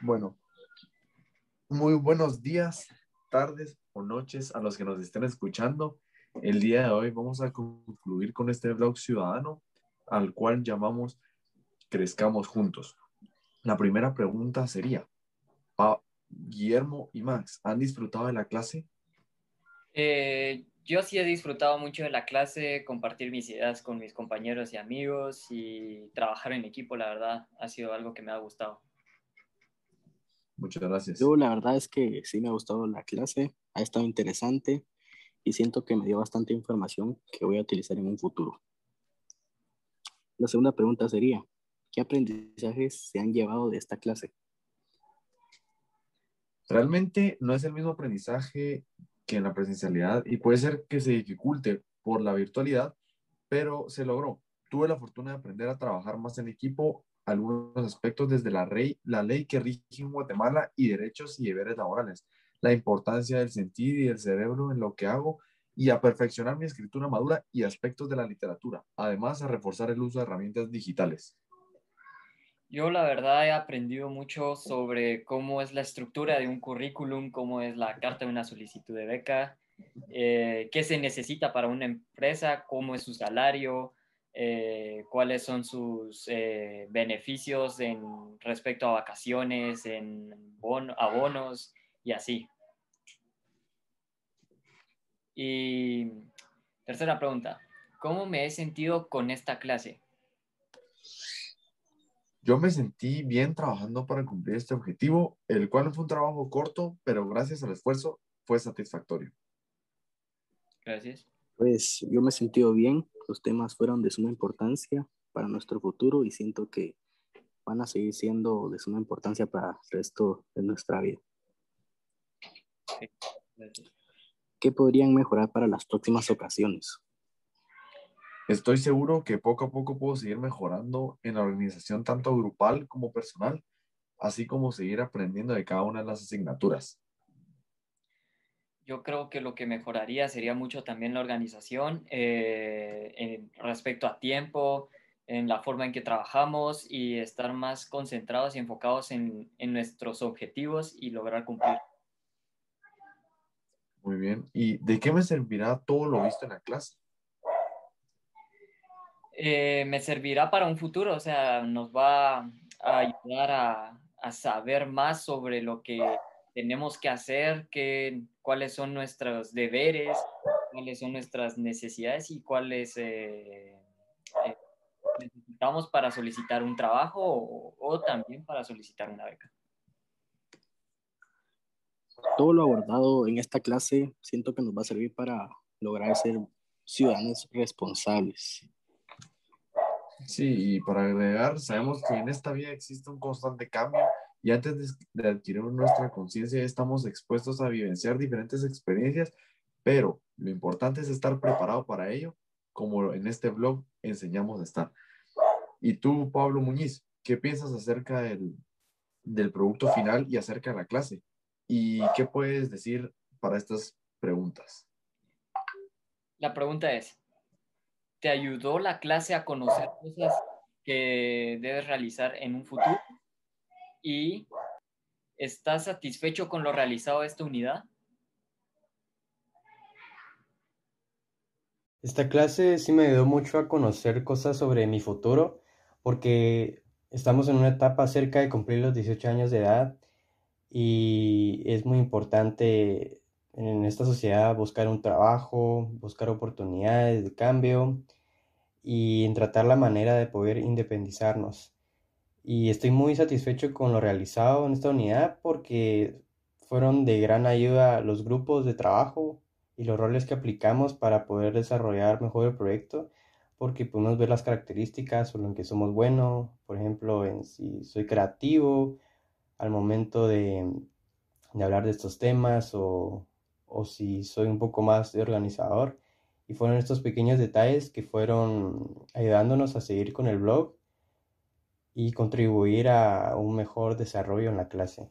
Bueno, muy buenos días, tardes o noches a los que nos estén escuchando. El día de hoy vamos a concluir con este blog ciudadano al cual llamamos Crezcamos Juntos. La primera pregunta sería, Guillermo y Max, ¿han disfrutado de la clase? Eh, yo sí he disfrutado mucho de la clase, compartir mis ideas con mis compañeros y amigos y trabajar en equipo, la verdad, ha sido algo que me ha gustado. Muchas gracias. Yo la verdad es que sí me ha gustado la clase, ha estado interesante y siento que me dio bastante información que voy a utilizar en un futuro. La segunda pregunta sería, ¿qué aprendizajes se han llevado de esta clase? Realmente no es el mismo aprendizaje que en la presencialidad y puede ser que se dificulte por la virtualidad, pero se logró. Tuve la fortuna de aprender a trabajar más en equipo algunos aspectos desde la, ley, la ley que rige en Guatemala y derechos y deberes laborales, la importancia del sentir y del cerebro en lo que hago y a perfeccionar mi escritura madura y aspectos de la literatura, además a reforzar el uso de herramientas digitales. Yo la verdad he aprendido mucho sobre cómo es la estructura de un currículum, cómo es la carta de una solicitud de beca, eh, qué se necesita para una empresa, cómo es su salario, eh, cuáles son sus eh, beneficios en respecto a vacaciones, en abonos y así. Y tercera pregunta, ¿cómo me he sentido con esta clase? Yo me sentí bien trabajando para cumplir este objetivo, el cual fue un trabajo corto, pero gracias al esfuerzo fue satisfactorio. Gracias. Pues yo me he sentido bien, los temas fueron de suma importancia para nuestro futuro y siento que van a seguir siendo de suma importancia para el resto de nuestra vida. ¿Qué podrían mejorar para las próximas ocasiones? Estoy seguro que poco a poco puedo seguir mejorando en la organización tanto grupal como personal, así como seguir aprendiendo de cada una de las asignaturas yo creo que lo que mejoraría sería mucho también la organización eh, respecto a tiempo, en la forma en que trabajamos y estar más concentrados y enfocados en, nuestros objetivos y lograr cumplir. Muy bien. ¿Y de qué me servirá todo lo visto en la clase? Eh, me servirá para un futuro, o sea, nos va a ayudar a, a saber más sobre lo que tenemos que hacer, qué, cuáles son nuestros deberes, cuáles son nuestras necesidades y cuáles eh, eh, necesitamos para solicitar un trabajo o, también para solicitar una beca. Todo lo abordado en esta clase siento que nos va a servir para lograr ser ciudadanos responsables. Sí, y para agregar, sabemos que en esta vida existe un constante cambio y antes de, adquirir nuestra conciencia estamos expuestos a vivenciar diferentes experiencias, pero lo importante es estar preparado para ello, como en este blog enseñamos a estar. Y tú, Pablo Muñiz, ¿qué piensas acerca del, del producto final y acerca de la clase? ¿Y qué puedes decir para estas preguntas? La pregunta es, ¿te ayudó la clase a conocer cosas que debes realizar en un futuro? Y ¿estás satisfecho con lo realizado de esta unidad? Esta clase sí me ayudó mucho a conocer cosas sobre mi futuro porque estamos en una etapa cerca de cumplir los 18 años de edad y es muy importante en esta sociedad buscar un trabajo, buscar oportunidades de cambio y en tratar la manera de poder independizarnos y estoy muy satisfecho con lo realizado en esta unidad porque fueron de gran ayuda los grupos de trabajo y los roles que aplicamos para poder desarrollar mejor el proyecto porque podemos ver las características o en que somos buenos, por ejemplo, si soy creativo al momento de, hablar de estos temas o, o si soy un poco más organizador. Y fueron estos pequeños detalles que fueron ayudándonos a seguir con el blog y contribuir a un mejor desarrollo en la clase.